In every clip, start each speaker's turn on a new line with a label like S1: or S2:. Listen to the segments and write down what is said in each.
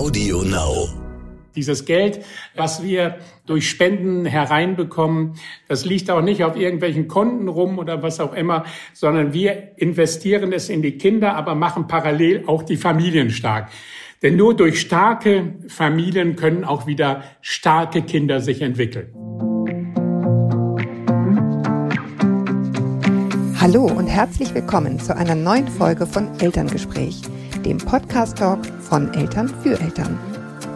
S1: Audio Now.
S2: Dieses Geld, was wir durch Spenden hereinbekommen, das liegt auch nicht auf irgendwelchen Konten rum oder was auch immer, sondern wir investieren es in die Kinder, aber machen parallel auch die Familien stark. Denn nur durch starke Familien können auch wieder starke Kinder sich entwickeln.
S3: Hallo und herzlich willkommen zu einer neuen Folge von Elterngespräch, dem Podcast-Talk von Eltern für Eltern.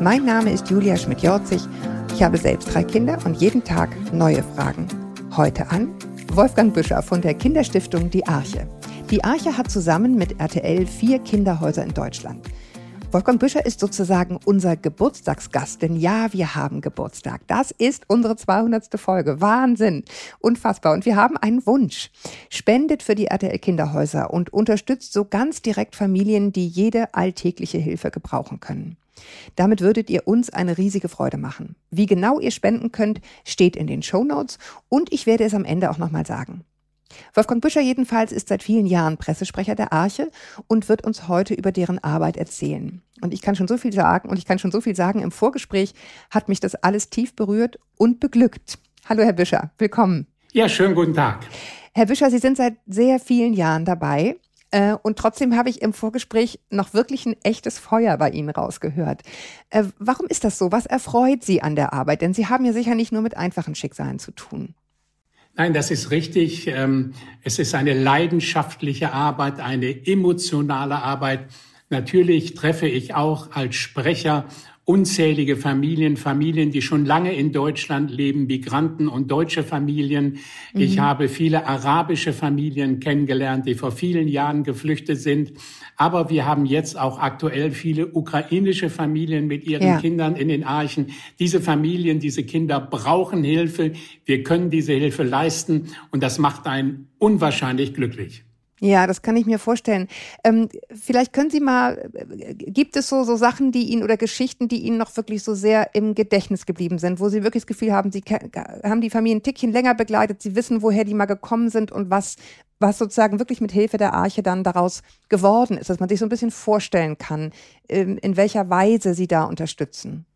S3: Mein Name ist Julia Schmidt-Jorzig. Ich habe selbst drei Kinder und jeden Tag neue Fragen. Heute an Wolfgang Büscher von der Kinderstiftung Die Arche. Die Arche hat zusammen mit RTL vier Kinderhäuser in Deutschland. Wolfgang Büscher ist sozusagen unser Geburtstagsgast, denn ja, wir haben Geburtstag. Das ist unsere 200. Folge. Wahnsinn. Unfassbar. Und wir haben einen Wunsch. Spendet für die RTL Kinderhäuser und unterstützt so ganz direkt Familien, die jede alltägliche Hilfe gebrauchen können. Damit würdet ihr uns eine riesige Freude machen. Wie genau ihr spenden könnt, steht in den Show Notes und ich werde es am Ende auch nochmal sagen. Wolfgang Büscher jedenfalls ist seit vielen Jahren Pressesprecher der Arche und wird uns heute über deren Arbeit erzählen. Und ich kann schon so viel sagen, und ich kann schon so viel sagen, im Vorgespräch hat mich das alles tief berührt und beglückt. Hallo, Herr Büscher, willkommen.
S2: Ja, schönen guten Tag.
S3: Herr Büscher, Sie sind seit sehr vielen Jahren dabei. Äh, und trotzdem habe ich im Vorgespräch noch wirklich ein echtes Feuer bei Ihnen rausgehört. Äh, warum ist das so? Was erfreut Sie an der Arbeit? Denn Sie haben ja sicher nicht nur mit einfachen Schicksalen zu tun.
S2: Nein, das ist richtig. Ähm, es ist eine leidenschaftliche Arbeit, eine emotionale Arbeit. Natürlich treffe ich auch als Sprecher unzählige Familien, Familien, die schon lange in Deutschland leben, Migranten und deutsche Familien. Mhm. Ich habe viele arabische Familien kennengelernt, die vor vielen Jahren geflüchtet sind. Aber wir haben jetzt auch aktuell viele ukrainische Familien mit ihren ja. Kindern in den Archen. Diese Familien, diese Kinder brauchen Hilfe. Wir können diese Hilfe leisten und das macht einen unwahrscheinlich glücklich.
S3: Ja, das kann ich mir vorstellen. Ähm, vielleicht können Sie mal, gibt es so, so Sachen, die Ihnen oder Geschichten, die Ihnen noch wirklich so sehr im Gedächtnis geblieben sind, wo Sie wirklich das Gefühl haben, Sie haben die Familie ein Tickchen länger begleitet, Sie wissen, woher die mal gekommen sind und was, was sozusagen wirklich mit Hilfe der Arche dann daraus geworden ist, dass man sich so ein bisschen vorstellen kann, ähm, in welcher Weise Sie da unterstützen.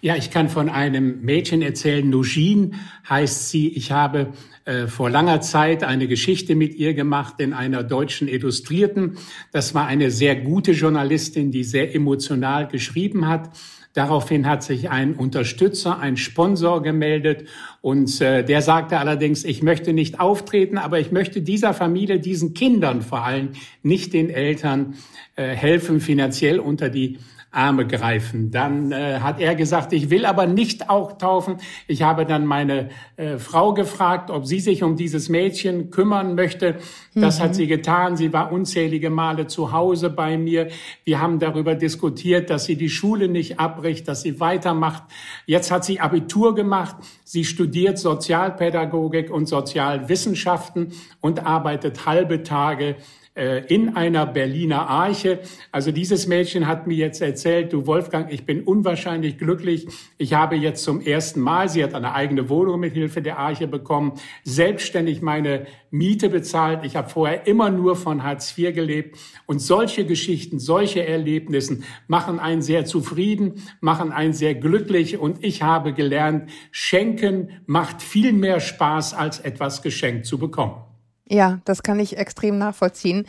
S2: Ja, ich kann von einem Mädchen erzählen, Nujin heißt sie. Ich habe äh, vor langer Zeit eine Geschichte mit ihr gemacht in einer deutschen Illustrierten. Das war eine sehr gute Journalistin, die sehr emotional geschrieben hat. Daraufhin hat sich ein Unterstützer, ein Sponsor gemeldet und äh, der sagte allerdings, ich möchte nicht auftreten, aber ich möchte dieser Familie, diesen Kindern vor allem, nicht den Eltern äh, helfen, finanziell unter die Arme greifen. Dann äh, hat er gesagt, ich will aber nicht auch taufen. Ich habe dann meine äh, Frau gefragt, ob sie sich um dieses Mädchen kümmern möchte. Das mhm. hat sie getan. Sie war unzählige Male zu Hause bei mir. Wir haben darüber diskutiert, dass sie die Schule nicht abbricht, dass sie weitermacht. Jetzt hat sie Abitur gemacht. Sie studiert Sozialpädagogik und Sozialwissenschaften und arbeitet halbe Tage in einer Berliner Arche. Also dieses Mädchen hat mir jetzt erzählt, du Wolfgang, ich bin unwahrscheinlich glücklich. Ich habe jetzt zum ersten Mal, sie hat eine eigene Wohnung mit Hilfe der Arche bekommen, selbstständig meine Miete bezahlt. Ich habe vorher immer nur von Hartz IV gelebt. Und solche Geschichten, solche Erlebnissen machen einen sehr zufrieden, machen einen sehr glücklich. Und ich habe gelernt, schenken macht viel mehr Spaß, als etwas geschenkt zu bekommen.
S3: Ja, das kann ich extrem nachvollziehen.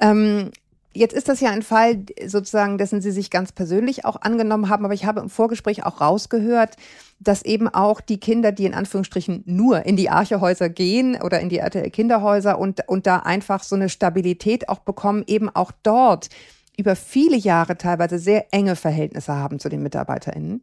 S3: Ähm, Jetzt ist das ja ein Fall sozusagen, dessen Sie sich ganz persönlich auch angenommen haben, aber ich habe im Vorgespräch auch rausgehört, dass eben auch die Kinder, die in Anführungsstrichen nur in die Archehäuser gehen oder in die RTL Kinderhäuser und, und da einfach so eine Stabilität auch bekommen, eben auch dort über viele Jahre teilweise sehr enge Verhältnisse haben zu den MitarbeiterInnen.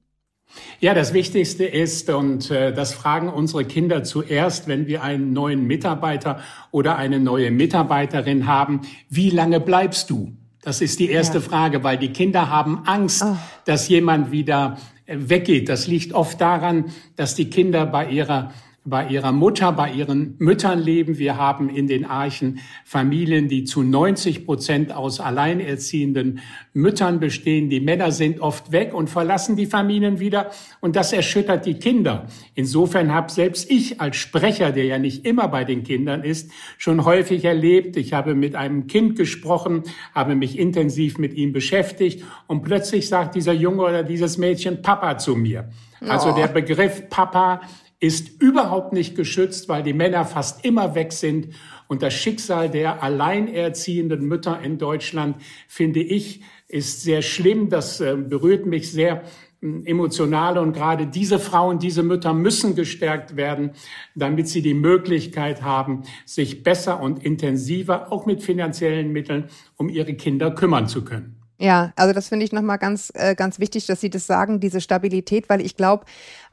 S2: Ja, das Wichtigste ist, und äh, das fragen unsere Kinder zuerst, wenn wir einen neuen Mitarbeiter oder eine neue Mitarbeiterin haben, wie lange bleibst du? Das ist die erste ja. Frage, weil die Kinder haben Angst, oh. dass jemand wieder äh, weggeht. Das liegt oft daran, dass die Kinder bei ihrer bei ihrer Mutter, bei ihren Müttern leben. Wir haben in den Archen Familien, die zu 90 Prozent aus alleinerziehenden Müttern bestehen. Die Männer sind oft weg und verlassen die Familien wieder und das erschüttert die Kinder. Insofern habe selbst ich als Sprecher, der ja nicht immer bei den Kindern ist, schon häufig erlebt. Ich habe mit einem Kind gesprochen, habe mich intensiv mit ihm beschäftigt und plötzlich sagt dieser Junge oder dieses Mädchen Papa zu mir. Also oh. der Begriff Papa ist überhaupt nicht geschützt, weil die Männer fast immer weg sind. Und das Schicksal der alleinerziehenden Mütter in Deutschland, finde ich, ist sehr schlimm. Das äh, berührt mich sehr hm, emotional. Und gerade diese Frauen, diese Mütter müssen gestärkt werden, damit sie die Möglichkeit haben, sich besser und intensiver, auch mit finanziellen Mitteln, um ihre Kinder kümmern zu können.
S3: Ja, also das finde ich nochmal ganz, äh, ganz wichtig, dass Sie das sagen, diese Stabilität, weil ich glaube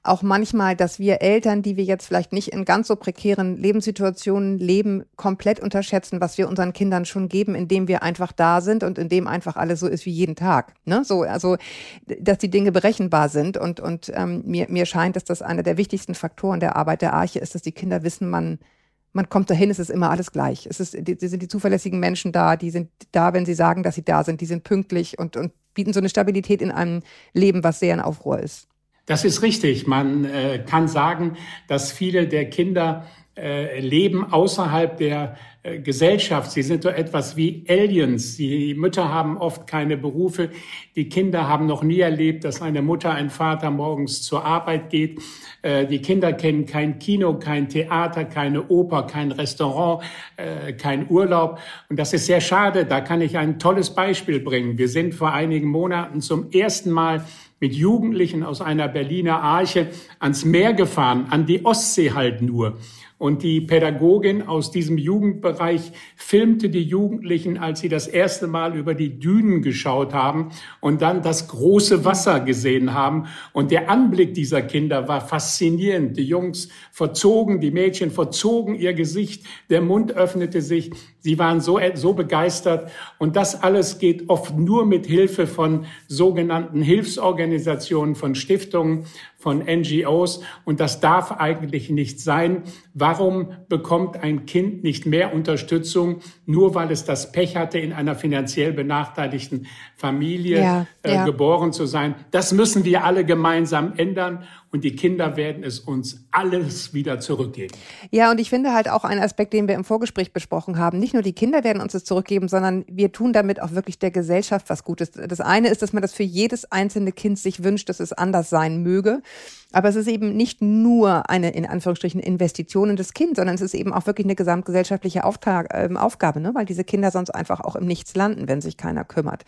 S3: auch manchmal, dass wir Eltern, die wir jetzt vielleicht nicht in ganz so prekären Lebenssituationen leben, komplett unterschätzen, was wir unseren Kindern schon geben, indem wir einfach da sind und indem einfach alles so ist wie jeden Tag. Ne? So, also, dass die Dinge berechenbar sind und, und ähm, mir, mir scheint, dass das einer der wichtigsten Faktoren der Arbeit der Arche ist, dass die Kinder wissen, man, man kommt dahin, es ist immer alles gleich. Es ist, die, die sind die zuverlässigen Menschen da, die sind da, wenn sie sagen, dass sie da sind, die sind pünktlich und, und bieten so eine Stabilität in einem Leben, was sehr in Aufruhr ist.
S2: Das ist richtig. Man äh, kann sagen, dass viele der Kinder äh, leben außerhalb der äh, Gesellschaft. Sie sind so etwas wie Aliens. Die Mütter haben oft keine Berufe. Die Kinder haben noch nie erlebt, dass eine Mutter, ein Vater morgens zur Arbeit geht. Äh, die Kinder kennen kein Kino, kein Theater, keine Oper, kein Restaurant, äh, kein Urlaub. Und das ist sehr schade. Da kann ich ein tolles Beispiel bringen. Wir sind vor einigen Monaten zum ersten Mal mit Jugendlichen aus einer Berliner Arche ans Meer gefahren, an die Ostsee halt nur. Und die Pädagogin aus diesem Jugendbereich filmte die Jugendlichen, als sie das erste Mal über die Dünen geschaut haben und dann das große Wasser gesehen haben. Und der Anblick dieser Kinder war faszinierend. Die Jungs verzogen, die Mädchen verzogen ihr Gesicht, der Mund öffnete sich. Sie waren so, so begeistert. Und das alles geht oft nur mit Hilfe von sogenannten Hilfsorganisationen, von Stiftungen, von NGOs. Und das darf eigentlich nicht sein. Warum bekommt ein Kind nicht mehr Unterstützung, nur weil es das Pech hatte, in einer finanziell benachteiligten Familie ja, äh, ja. geboren zu sein? Das müssen wir alle gemeinsam ändern und die Kinder werden es uns alles wieder zurückgeben.
S3: Ja, und ich finde halt auch einen Aspekt, den wir im Vorgespräch besprochen haben. Nicht nur die Kinder werden uns es zurückgeben, sondern wir tun damit auch wirklich der Gesellschaft was Gutes. Das eine ist, dass man das für jedes einzelne Kind sich wünscht, dass es anders sein möge. Aber es ist eben nicht nur eine, in Anführungsstrichen, Investition in das Kind, sondern es ist eben auch wirklich eine gesamtgesellschaftliche Auftrag, äh, Aufgabe, ne? weil diese Kinder sonst einfach auch im Nichts landen, wenn sich keiner kümmert.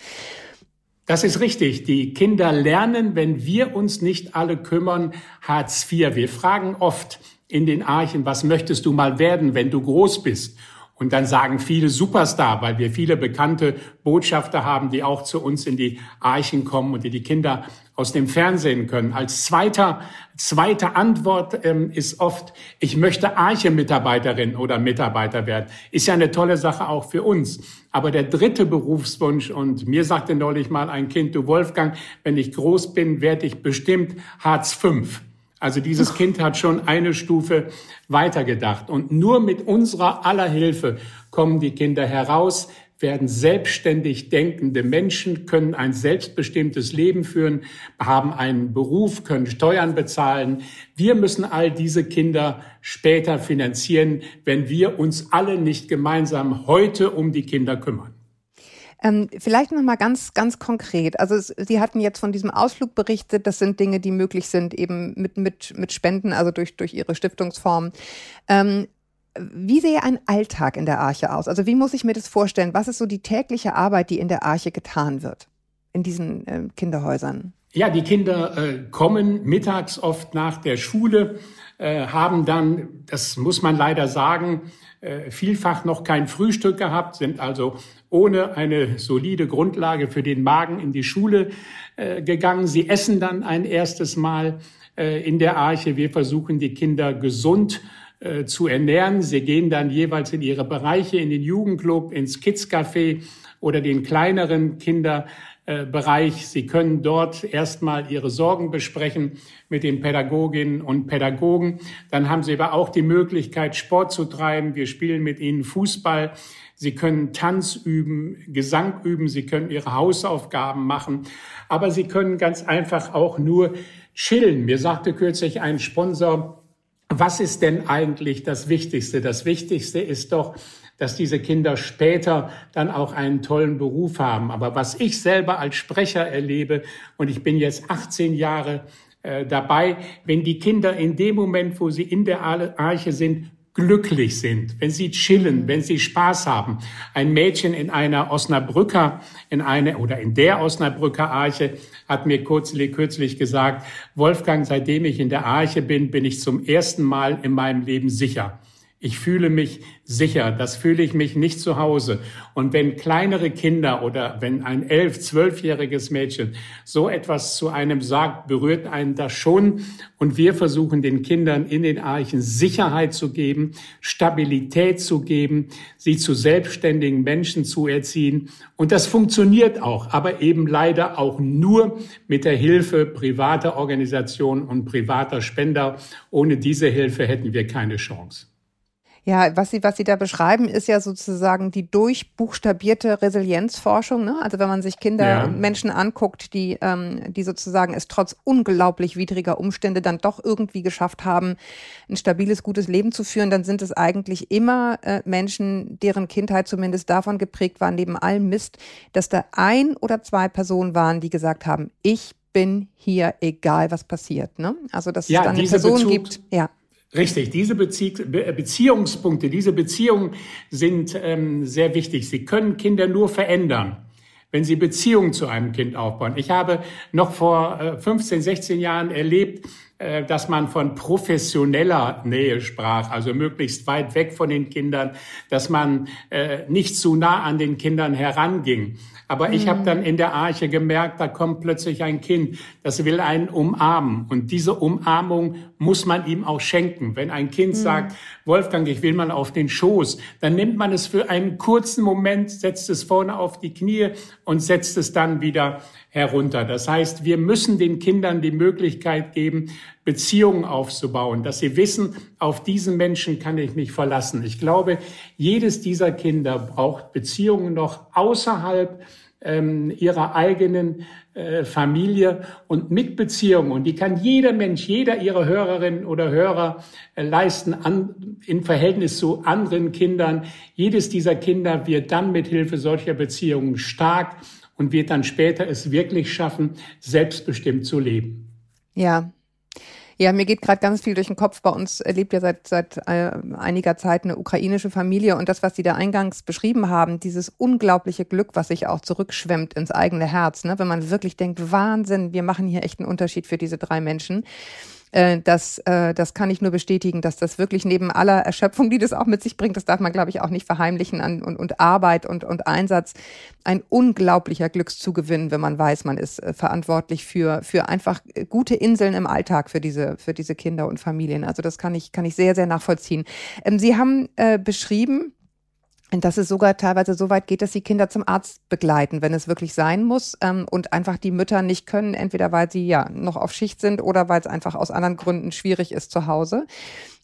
S2: Das ist richtig. Die Kinder lernen, wenn wir uns nicht alle kümmern, Hartz IV. Wir fragen oft in den Archen, was möchtest du mal werden, wenn du groß bist? Und dann sagen viele Superstar, weil wir viele bekannte Botschafter haben, die auch zu uns in die Archen kommen und die die Kinder aus dem Fernsehen können. Als zweiter, zweite Antwort ähm, ist oft, ich möchte Arche-Mitarbeiterin oder Mitarbeiter werden. Ist ja eine tolle Sache auch für uns. Aber der dritte Berufswunsch, und mir sagte neulich mal ein Kind, du Wolfgang, wenn ich groß bin, werde ich bestimmt Hartz V. Also dieses Kind hat schon eine Stufe weitergedacht. Und nur mit unserer aller Hilfe kommen die Kinder heraus, werden selbstständig denkende Menschen, können ein selbstbestimmtes Leben führen, haben einen Beruf, können Steuern bezahlen. Wir müssen all diese Kinder später finanzieren, wenn wir uns alle nicht gemeinsam heute um die Kinder kümmern.
S3: Ähm, vielleicht noch mal ganz, ganz konkret. Also es, Sie hatten jetzt von diesem Ausflug berichtet. Das sind Dinge, die möglich sind eben mit, mit, mit Spenden, also durch, durch Ihre Stiftungsform. Ähm, wie sehe ein Alltag in der Arche aus? Also wie muss ich mir das vorstellen? Was ist so die tägliche Arbeit, die in der Arche getan wird, in diesen äh, Kinderhäusern?
S2: Ja, die Kinder äh, kommen mittags oft nach der Schule, äh, haben dann, das muss man leider sagen, äh, vielfach noch kein Frühstück gehabt, sind also ohne eine solide Grundlage für den Magen in die Schule äh, gegangen. Sie essen dann ein erstes Mal äh, in der Arche. Wir versuchen die Kinder gesund äh, zu ernähren. Sie gehen dann jeweils in ihre Bereiche, in den Jugendclub, ins Kidscafé oder den kleineren Kinder äh. Sie können dort erstmal Ihre Sorgen besprechen mit den Pädagoginnen und Pädagogen. Dann haben Sie aber auch die Möglichkeit, Sport zu treiben. Wir spielen mit Ihnen Fußball. Sie können Tanz üben, Gesang üben. Sie können Ihre Hausaufgaben machen. Aber Sie können ganz einfach auch nur chillen. Mir sagte kürzlich ein Sponsor, was ist denn eigentlich das Wichtigste? Das Wichtigste ist doch, dass diese Kinder später dann auch einen tollen Beruf haben. Aber was ich selber als Sprecher erlebe, und ich bin jetzt 18 Jahre äh, dabei, wenn die Kinder in dem Moment, wo sie in der Arche sind, glücklich sind, wenn sie chillen, wenn sie Spaß haben. Ein Mädchen in einer Osnabrücker, in eine oder in der Osnabrücker Arche hat mir kürzlich gesagt, Wolfgang, seitdem ich in der Arche bin, bin ich zum ersten Mal in meinem Leben sicher. Ich fühle mich sicher, das fühle ich mich nicht zu Hause. Und wenn kleinere Kinder oder wenn ein elf, zwölfjähriges Mädchen so etwas zu einem sagt, berührt einen das schon. Und wir versuchen den Kindern in den Archen Sicherheit zu geben, Stabilität zu geben, sie zu selbstständigen Menschen zu erziehen. Und das funktioniert auch, aber eben leider auch nur mit der Hilfe privater Organisationen und privater Spender. Ohne diese Hilfe hätten wir keine Chance.
S3: Ja, was Sie, was Sie da beschreiben, ist ja sozusagen die durchbuchstabierte Resilienzforschung. Ne? Also wenn man sich Kinder ja. und Menschen anguckt, die, ähm, die sozusagen es trotz unglaublich widriger Umstände dann doch irgendwie geschafft haben, ein stabiles, gutes Leben zu führen, dann sind es eigentlich immer äh, Menschen, deren Kindheit zumindest davon geprägt war, neben allem Mist, dass da ein oder zwei Personen waren, die gesagt haben, ich bin hier, egal was passiert. Ne? Also dass ja, es dann eine Person Bezug, gibt.
S2: Ja. Richtig, diese Bezie Beziehungspunkte, diese Beziehungen sind ähm, sehr wichtig. Sie können Kinder nur verändern, wenn sie Beziehungen zu einem Kind aufbauen. Ich habe noch vor äh, 15, 16 Jahren erlebt, äh, dass man von professioneller Nähe sprach, also möglichst weit weg von den Kindern, dass man äh, nicht zu nah an den Kindern heranging. Aber ich habe dann in der Arche gemerkt, da kommt plötzlich ein Kind, das will einen umarmen. Und diese Umarmung muss man ihm auch schenken. Wenn ein Kind mhm. sagt, Wolfgang, ich will mal auf den Schoß, dann nimmt man es für einen kurzen Moment, setzt es vorne auf die Knie und setzt es dann wieder herunter. Das heißt, wir müssen den Kindern die Möglichkeit geben, Beziehungen aufzubauen, dass sie wissen, auf diesen Menschen kann ich mich verlassen. Ich glaube, jedes dieser Kinder braucht Beziehungen noch außerhalb ähm, ihrer eigenen äh, Familie und mit Beziehungen. Und die kann jeder Mensch, jeder ihrer Hörerinnen oder Hörer äh, leisten an, in Verhältnis zu anderen Kindern. Jedes dieser Kinder wird dann mit Hilfe solcher Beziehungen stark und wird dann später es wirklich schaffen, selbstbestimmt zu leben.
S3: Ja. Ja, mir geht gerade ganz viel durch den Kopf. Bei uns lebt ja seit, seit äh, einiger Zeit eine ukrainische Familie und das, was Sie da eingangs beschrieben haben, dieses unglaubliche Glück, was sich auch zurückschwemmt ins eigene Herz, ne? wenn man wirklich denkt, Wahnsinn, wir machen hier echt einen Unterschied für diese drei Menschen. Äh, das, äh, das kann ich nur bestätigen, dass das wirklich neben aller Erschöpfung, die das auch mit sich bringt, das darf man, glaube ich, auch nicht verheimlichen, an, und, und Arbeit und, und Einsatz, ein unglaublicher Glückszugewinn, wenn man weiß, man ist äh, verantwortlich für, für einfach gute Inseln im Alltag für diese, für diese Kinder und Familien. Also das kann ich, kann ich sehr, sehr nachvollziehen. Ähm, Sie haben äh, beschrieben, dass es sogar teilweise so weit geht, dass sie Kinder zum Arzt begleiten, wenn es wirklich sein muss ähm, und einfach die Mütter nicht können, entweder weil sie ja noch auf Schicht sind oder weil es einfach aus anderen Gründen schwierig ist zu Hause.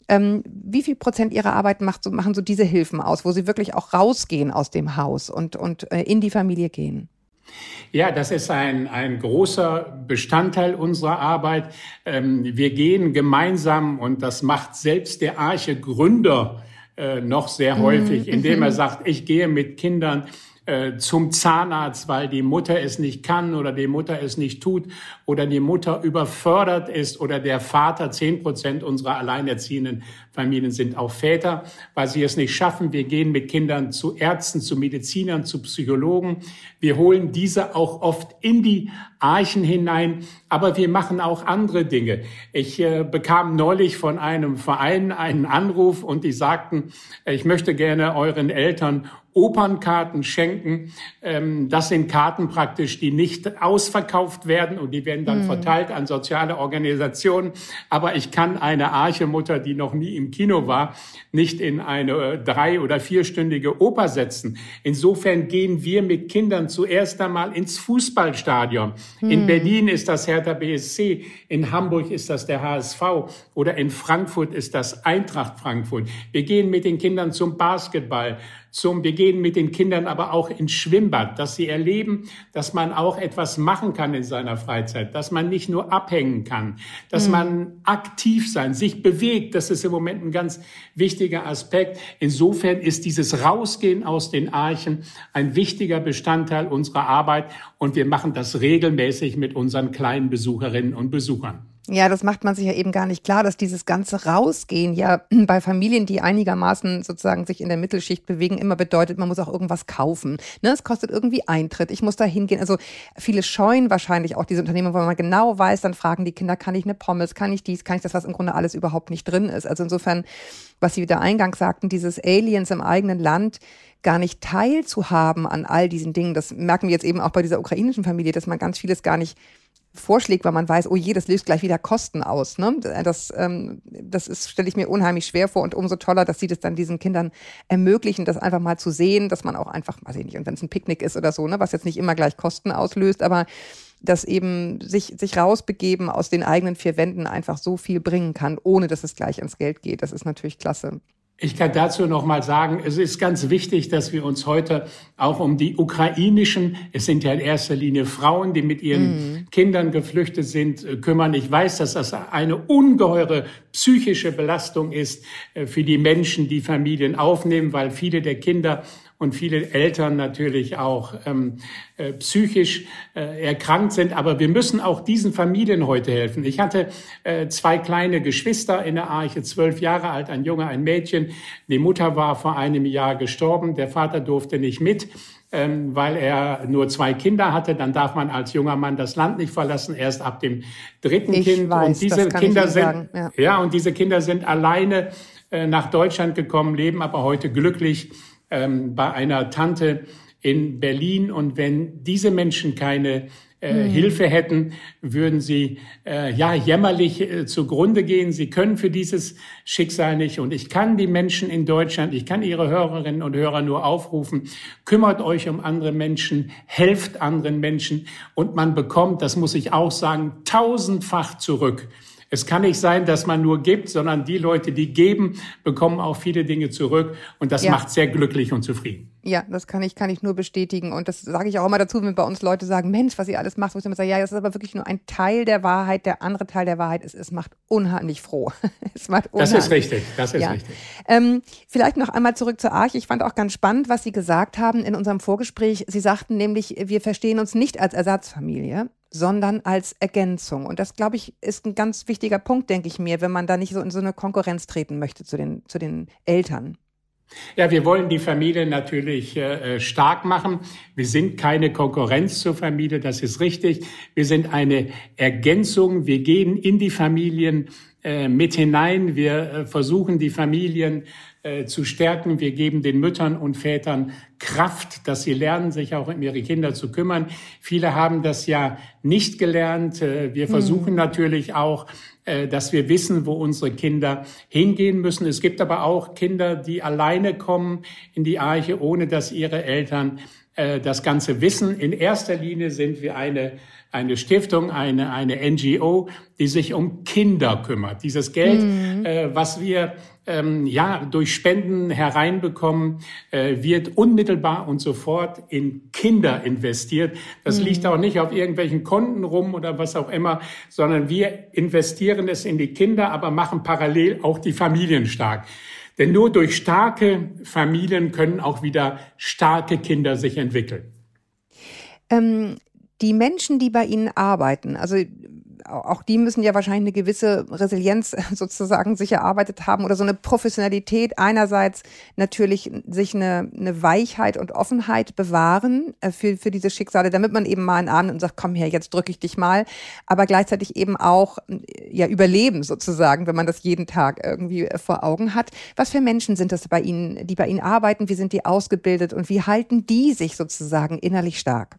S3: Ähm, wie viel Prozent ihrer Arbeit macht so, machen so diese Hilfen aus, wo sie wirklich auch rausgehen aus dem Haus und, und äh, in die Familie gehen?
S2: Ja, das ist ein, ein großer Bestandteil unserer Arbeit. Ähm, wir gehen gemeinsam und das macht selbst der Arche Gründer äh, noch sehr häufig, mhm. indem er sagt, ich gehe mit Kindern äh, zum Zahnarzt, weil die Mutter es nicht kann oder die Mutter es nicht tut oder die Mutter überfördert ist oder der Vater, zehn Prozent unserer alleinerziehenden Familien sind auch Väter, weil sie es nicht schaffen. Wir gehen mit Kindern zu Ärzten, zu Medizinern, zu Psychologen. Wir holen diese auch oft in die Archen hinein, aber wir machen auch andere Dinge. Ich äh, bekam neulich von einem Verein einen Anruf und die sagten, ich möchte gerne euren Eltern Opernkarten schenken. Ähm, das sind Karten praktisch, die nicht ausverkauft werden und die werden dann mhm. verteilt an soziale Organisationen. Aber ich kann eine Archemutter, die noch nie im Kino war, nicht in eine äh, drei- oder vierstündige Oper setzen. Insofern gehen wir mit Kindern zuerst einmal ins Fußballstadion. Mhm. In Berlin ist das Hertha BSC, in Hamburg ist das der HSV oder in Frankfurt ist das Eintracht Frankfurt. Wir gehen mit den Kindern zum Basketball zum Begehen mit den Kindern, aber auch ins Schwimmbad, dass sie erleben, dass man auch etwas machen kann in seiner Freizeit, dass man nicht nur abhängen kann, dass mhm. man aktiv sein, sich bewegt. Das ist im Moment ein ganz wichtiger Aspekt. Insofern ist dieses Rausgehen aus den Archen ein wichtiger Bestandteil unserer Arbeit und wir machen das regelmäßig mit unseren kleinen Besucherinnen und Besuchern.
S3: Ja, das macht man sich ja eben gar nicht klar, dass dieses ganze Rausgehen ja bei Familien, die einigermaßen sozusagen sich in der Mittelschicht bewegen, immer bedeutet, man muss auch irgendwas kaufen. Ne, es kostet irgendwie Eintritt, ich muss da hingehen. Also viele scheuen wahrscheinlich auch diese Unternehmen, weil man genau weiß, dann fragen die Kinder, kann ich eine Pommes, kann ich dies, kann ich das, was im Grunde alles überhaupt nicht drin ist. Also insofern, was Sie wieder eingangs sagten, dieses Aliens im eigenen Land, gar nicht teilzuhaben an all diesen Dingen. Das merken wir jetzt eben auch bei dieser ukrainischen Familie, dass man ganz vieles gar nicht vorschlägt, weil man weiß, oh je, das löst gleich wieder Kosten aus. Ne? Das, ähm, das ist, stelle ich mir unheimlich schwer vor und umso toller, dass sie das dann diesen Kindern ermöglichen, das einfach mal zu sehen, dass man auch einfach, weiß ich nicht, und wenn es ein Picknick ist oder so, ne, was jetzt nicht immer gleich Kosten auslöst, aber dass eben sich, sich rausbegeben aus den eigenen vier Wänden einfach so viel bringen kann, ohne dass es gleich ans Geld geht. Das ist natürlich klasse.
S2: Ich kann dazu noch mal sagen, es ist ganz wichtig, dass wir uns heute auch um die ukrainischen, es sind ja in erster Linie Frauen, die mit ihren mhm. Kindern geflüchtet sind, äh, kümmern. Ich weiß, dass das eine ungeheure psychische Belastung ist äh, für die Menschen, die Familien aufnehmen, weil viele der Kinder und viele Eltern natürlich auch ähm, äh, psychisch äh, erkrankt sind. Aber wir müssen auch diesen Familien heute helfen. Ich hatte äh, zwei kleine Geschwister in der Arche, zwölf Jahre alt, ein Junge, ein Mädchen. Die Mutter war vor einem Jahr gestorben, der Vater durfte nicht mit. Ähm, weil er nur zwei Kinder hatte, dann darf man als junger Mann das Land nicht verlassen, erst ab dem dritten
S3: ich
S2: Kind.
S3: Weiß,
S2: und diese Kinder sind, ja. ja. und diese Kinder sind alleine äh, nach Deutschland gekommen, leben aber heute glücklich ähm, bei einer Tante in Berlin. Und wenn diese Menschen keine äh, hm. Hilfe hätten, würden sie äh, ja jämmerlich äh, zugrunde gehen. Sie können für dieses Schicksal nicht. Und ich kann die Menschen in Deutschland, ich kann Ihre Hörerinnen und Hörer nur aufrufen, kümmert euch um andere Menschen, helft anderen Menschen und man bekommt, das muss ich auch sagen, tausendfach zurück. Es kann nicht sein, dass man nur gibt, sondern die Leute, die geben, bekommen auch viele Dinge zurück. Und das ja. macht sehr glücklich und zufrieden.
S3: Ja, das kann ich, kann ich nur bestätigen. Und das sage ich auch immer dazu, wenn bei uns Leute sagen, Mensch, was ihr alles macht, wo ich immer sage, ja, das ist aber wirklich nur ein Teil der Wahrheit. Der andere Teil der Wahrheit ist, es macht unheimlich froh.
S2: es macht unheimlich. Das ist richtig, das ist ja. richtig.
S3: Ähm, vielleicht noch einmal zurück zur Arche. Ich fand auch ganz spannend, was Sie gesagt haben in unserem Vorgespräch. Sie sagten nämlich, wir verstehen uns nicht als Ersatzfamilie, sondern als Ergänzung. Und das, glaube ich, ist ein ganz wichtiger Punkt, denke ich mir, wenn man da nicht so in so eine Konkurrenz treten möchte zu den, zu den Eltern.
S2: Ja, wir wollen die Familie natürlich äh, stark machen. Wir sind keine Konkurrenz zur Familie, das ist richtig. Wir sind eine Ergänzung. Wir gehen in die Familien mit hinein. Wir äh, versuchen, die Familien äh, zu stärken. Wir geben den Müttern und Vätern Kraft, dass sie lernen, sich auch um ihre Kinder zu kümmern. Viele haben das ja nicht gelernt. Äh, wir hm. versuchen mhm. natürlich auch, äh, dass wir wissen, wo unsere Kinder hingehen müssen. Es gibt aber auch Kinder, die alleine kommen in die Arche, ohne dass ihre Eltern das Ganze wissen. In erster Linie sind wir eine eine Stiftung, eine, eine NGO, die sich um Kinder kümmert. Dieses Geld, mhm. äh, was wir ähm, ja durch Spenden hereinbekommen, äh, wird unmittelbar und sofort in Kinder investiert. Das mhm. liegt auch nicht auf irgendwelchen Konten rum oder was auch immer, sondern wir investieren es in die Kinder, aber machen parallel auch die Familien stark. Denn nur durch starke Familien können auch wieder starke Kinder sich entwickeln.
S3: Ähm, die Menschen, die bei Ihnen arbeiten, also auch die müssen ja wahrscheinlich eine gewisse Resilienz sozusagen sich erarbeitet haben oder so eine Professionalität. Einerseits natürlich sich eine, eine Weichheit und Offenheit bewahren äh, für, für diese Schicksale, damit man eben mal einen Abend und sagt, komm her, jetzt drücke ich dich mal. Aber gleichzeitig eben auch ja überleben sozusagen, wenn man das jeden Tag irgendwie äh, vor Augen hat. Was für Menschen sind das bei Ihnen, die bei Ihnen arbeiten? Wie sind die ausgebildet und wie halten die sich sozusagen innerlich stark?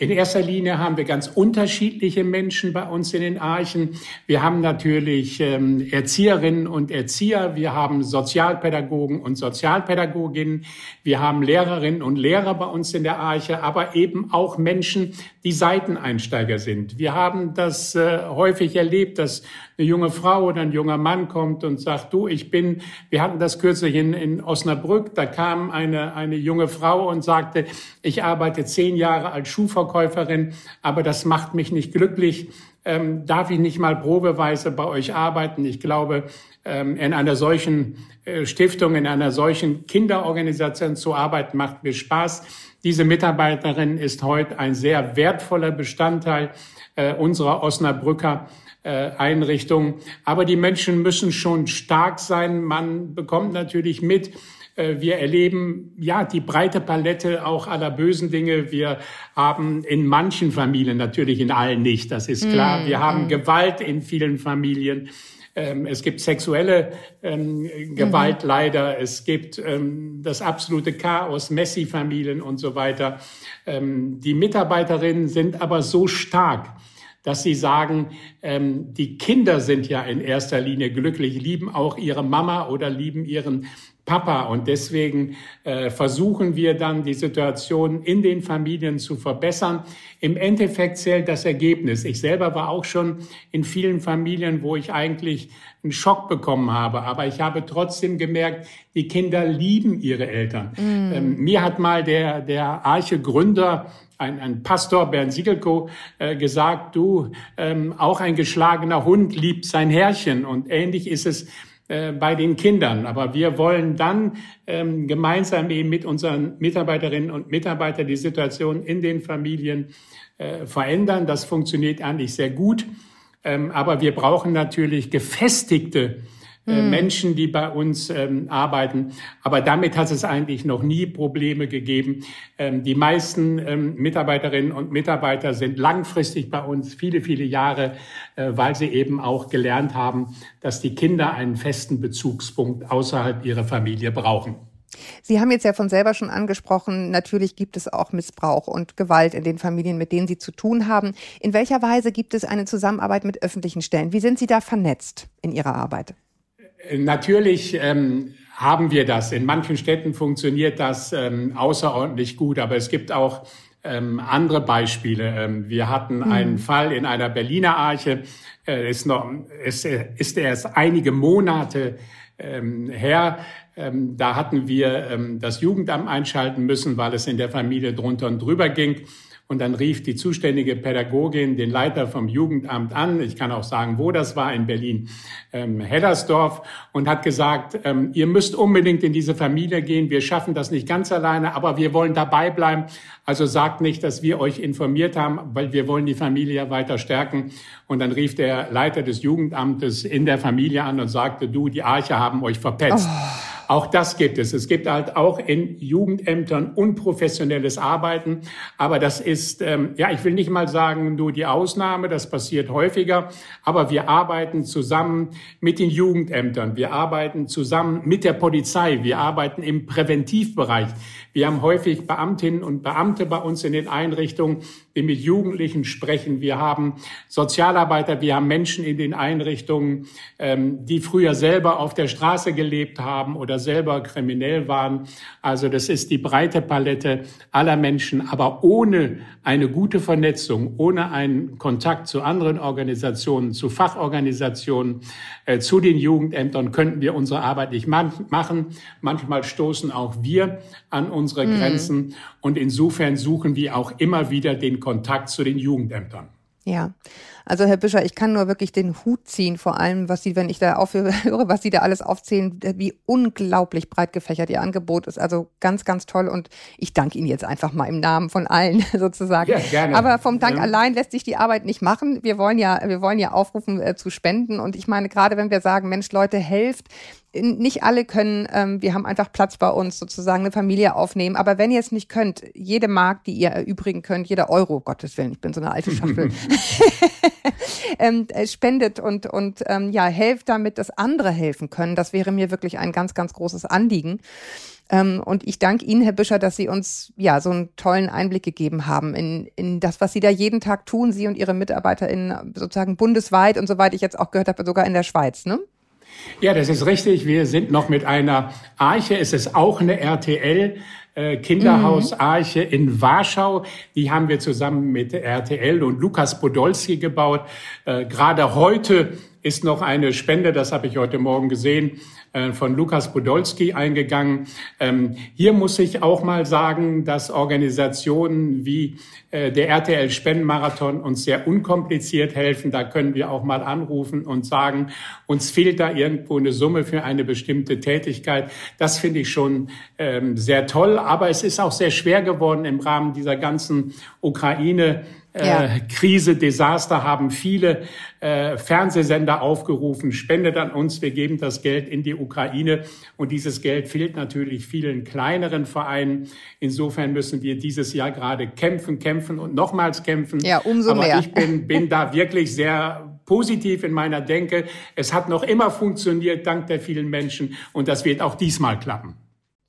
S2: In erster Linie haben wir ganz unterschiedliche Menschen bei uns in den Archen. Wir haben natürlich ähm, Erzieherinnen und Erzieher, wir haben Sozialpädagogen und Sozialpädagoginnen, wir haben Lehrerinnen und Lehrer bei uns in der Arche, aber eben auch Menschen, die Seiteneinsteiger sind. Wir haben das äh, häufig erlebt, dass eine junge Frau oder ein junger Mann kommt und sagt, du, ich bin, wir hatten das kürzlich in, in Osnabrück, da kam eine, eine junge Frau und sagte, ich arbeite zehn Jahre als Schuhverkäuferin, aber das macht mich nicht glücklich. Ähm, darf ich nicht mal probeweise bei euch arbeiten? Ich glaube, ähm, in einer solchen äh, Stiftung, in einer solchen Kinderorganisation zu arbeiten, macht mir Spaß. Diese Mitarbeiterin ist heute ein sehr wertvoller Bestandteil äh, unserer Osnabrücker äh, Einrichtungen. Aber die Menschen müssen schon stark sein. Man bekommt natürlich mit, wir erleben ja die breite Palette auch aller bösen Dinge. Wir haben in manchen Familien, natürlich in allen nicht, das ist klar. Mm, wir haben mm. Gewalt in vielen Familien. Ähm, es gibt sexuelle ähm, Gewalt mhm. leider. Es gibt ähm, das absolute Chaos, Messi-Familien und so weiter. Die Mitarbeiterinnen sind aber so stark, dass sie sagen, ähm, die Kinder sind ja in erster Linie glücklich, lieben auch ihre Mama oder lieben ihren Papa. Und deswegen äh, versuchen wir dann, die Situation in den Familien zu verbessern. Im Endeffekt zählt das Ergebnis. Ich selber war auch schon in vielen Familien, wo ich eigentlich einen Schock bekommen habe. Aber ich habe trotzdem gemerkt, die Kinder lieben ihre Eltern. Mm. Ähm, mir hat mal der, der Arche-Gründer ein, ein Pastor, Bernd Siegelko, äh, gesagt, du, ähm, auch ein geschlagener Hund liebt sein Herrchen. Und ähnlich ist es äh, bei den Kindern. Aber wir wollen dann ähm, gemeinsam eben mit unseren Mitarbeiterinnen und Mitarbeitern die Situation in den Familien äh, verändern. Das funktioniert eigentlich sehr gut. Ähm, aber wir brauchen natürlich gefestigte hm. Menschen, die bei uns ähm, arbeiten. Aber damit hat es eigentlich noch nie Probleme gegeben. Ähm, die meisten ähm, Mitarbeiterinnen und Mitarbeiter sind langfristig bei uns, viele, viele Jahre, äh, weil sie eben auch gelernt haben, dass die Kinder einen festen Bezugspunkt außerhalb ihrer Familie brauchen.
S3: Sie haben jetzt ja von selber schon angesprochen, natürlich gibt es auch Missbrauch und Gewalt in den Familien, mit denen Sie zu tun haben. In welcher Weise gibt es eine Zusammenarbeit mit öffentlichen Stellen? Wie sind Sie da vernetzt in Ihrer Arbeit?
S2: Natürlich ähm, haben wir das. In manchen Städten funktioniert das ähm, außerordentlich gut, aber es gibt auch ähm, andere Beispiele. Ähm, wir hatten mhm. einen Fall in einer Berliner Arche, äh, ist, noch, ist, ist erst einige Monate ähm, her. Ähm, da hatten wir ähm, das Jugendamt einschalten müssen, weil es in der Familie drunter und drüber ging. Und dann rief die zuständige Pädagogin den Leiter vom Jugendamt an. Ich kann auch sagen, wo das war, in Berlin, ähm, Heddersdorf, und hat gesagt, ähm, ihr müsst unbedingt in diese Familie gehen. Wir schaffen das nicht ganz alleine, aber wir wollen dabei bleiben. Also sagt nicht, dass wir euch informiert haben, weil wir wollen die Familie ja weiter stärken. Und dann rief der Leiter des Jugendamtes in der Familie an und sagte, du, die Arche haben euch verpetzt. Oh. Auch das gibt es. Es gibt halt auch in Jugendämtern unprofessionelles Arbeiten. Aber das ist, ähm, ja, ich will nicht mal sagen, nur die Ausnahme. Das passiert häufiger. Aber wir arbeiten zusammen mit den Jugendämtern. Wir arbeiten zusammen mit der Polizei. Wir arbeiten im Präventivbereich. Wir haben häufig Beamtinnen und Beamte bei uns in den Einrichtungen, die mit Jugendlichen sprechen. Wir haben Sozialarbeiter, wir haben Menschen in den Einrichtungen, ähm, die früher selber auf der Straße gelebt haben oder selber kriminell waren. Also das ist die breite Palette aller Menschen, aber ohne eine gute Vernetzung, ohne einen Kontakt zu anderen Organisationen, zu Fachorganisationen, äh, zu den Jugendämtern könnten wir unsere Arbeit nicht machen. Manchmal stoßen auch wir an unsere mhm. Grenzen und insofern suchen wir auch immer wieder den Kontakt zu den Jugendämtern.
S3: Ja, also Herr Büscher, ich kann nur wirklich den Hut ziehen, vor allem, was Sie, wenn ich da aufhöre, was Sie da alles aufzählen, wie unglaublich breit gefächert Ihr Angebot ist. Also ganz, ganz toll und ich danke Ihnen jetzt einfach mal im Namen von allen sozusagen. Ja, gerne. Aber vom Dank ja. allein lässt sich die Arbeit nicht machen. Wir wollen ja, wir wollen ja aufrufen äh, zu spenden und ich meine, gerade wenn wir sagen, Mensch, Leute, helft, nicht alle können, ähm, wir haben einfach Platz bei uns, sozusagen eine Familie aufnehmen. Aber wenn ihr es nicht könnt, jede Mark, die ihr erübrigen könnt, jeder Euro, Gottes Willen, ich bin so eine alte Schachtel, ähm, äh, spendet und, und ähm, ja, helft damit, dass andere helfen können. Das wäre mir wirklich ein ganz, ganz großes Anliegen. Ähm, und ich danke Ihnen, Herr Büscher, dass Sie uns ja so einen tollen Einblick gegeben haben in, in das, was Sie da jeden Tag tun, Sie und Ihre MitarbeiterInnen sozusagen bundesweit und soweit ich jetzt auch gehört habe, sogar in der Schweiz, ne?
S2: Ja, das ist richtig. Wir sind noch mit einer Arche. Es ist auch eine RTL. Äh, Kinderhaus mhm. Arche in Warschau. Die haben wir zusammen mit RTL und Lukas Podolski gebaut. Äh, gerade heute ist noch eine Spende, das habe ich heute Morgen gesehen, von Lukas Podolski eingegangen. Ähm, hier muss ich auch mal sagen, dass Organisationen wie äh, der RTL Spendenmarathon uns sehr unkompliziert helfen. Da können wir auch mal anrufen und sagen, uns fehlt da irgendwo eine Summe für eine bestimmte Tätigkeit. Das finde ich schon ähm, sehr toll. Aber es ist auch sehr schwer geworden im Rahmen dieser ganzen Ukraine ja. Äh, Krise, Desaster haben viele äh, Fernsehsender aufgerufen, spendet an uns, wir geben das Geld in die Ukraine. Und dieses Geld fehlt natürlich vielen kleineren Vereinen. Insofern müssen wir dieses Jahr gerade kämpfen, kämpfen und nochmals kämpfen.
S3: Ja, umso Aber mehr.
S2: ich bin, bin da wirklich sehr positiv in meiner Denke. Es hat noch immer funktioniert, dank der vielen Menschen. Und das wird auch diesmal klappen.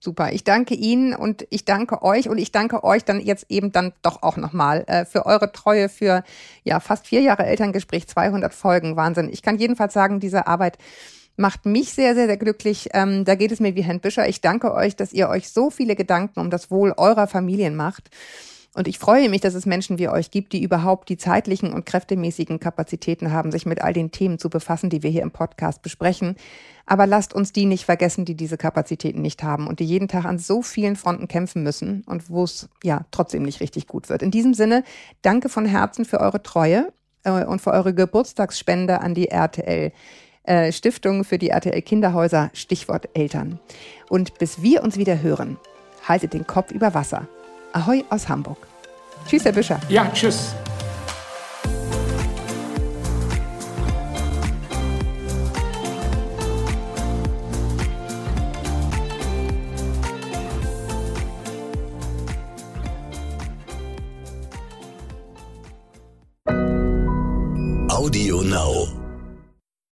S3: Super. Ich danke Ihnen und ich danke euch und ich danke euch dann jetzt eben dann doch auch nochmal äh, für eure Treue für ja fast vier Jahre Elterngespräch, 200 Folgen. Wahnsinn. Ich kann jedenfalls sagen, diese Arbeit macht mich sehr, sehr, sehr glücklich. Ähm, da geht es mir wie Herrn Büscher. Ich danke euch, dass ihr euch so viele Gedanken um das Wohl eurer Familien macht. Und ich freue mich, dass es Menschen wie euch gibt, die überhaupt die zeitlichen und kräftemäßigen Kapazitäten haben, sich mit all den Themen zu befassen, die wir hier im Podcast besprechen. Aber lasst uns die nicht vergessen, die diese Kapazitäten nicht haben und die jeden Tag an so vielen Fronten kämpfen müssen und wo es ja trotzdem nicht richtig gut wird. In diesem Sinne, danke von Herzen für eure Treue äh, und für eure Geburtstagsspende an die RTL. Äh, Stiftung für die RTL Kinderhäuser, Stichwort Eltern. Und bis wir uns wieder hören, haltet den Kopf über Wasser. Ahoi aus Hamburg. Tschüss, Herr Büscher.
S2: Ja, tschüss.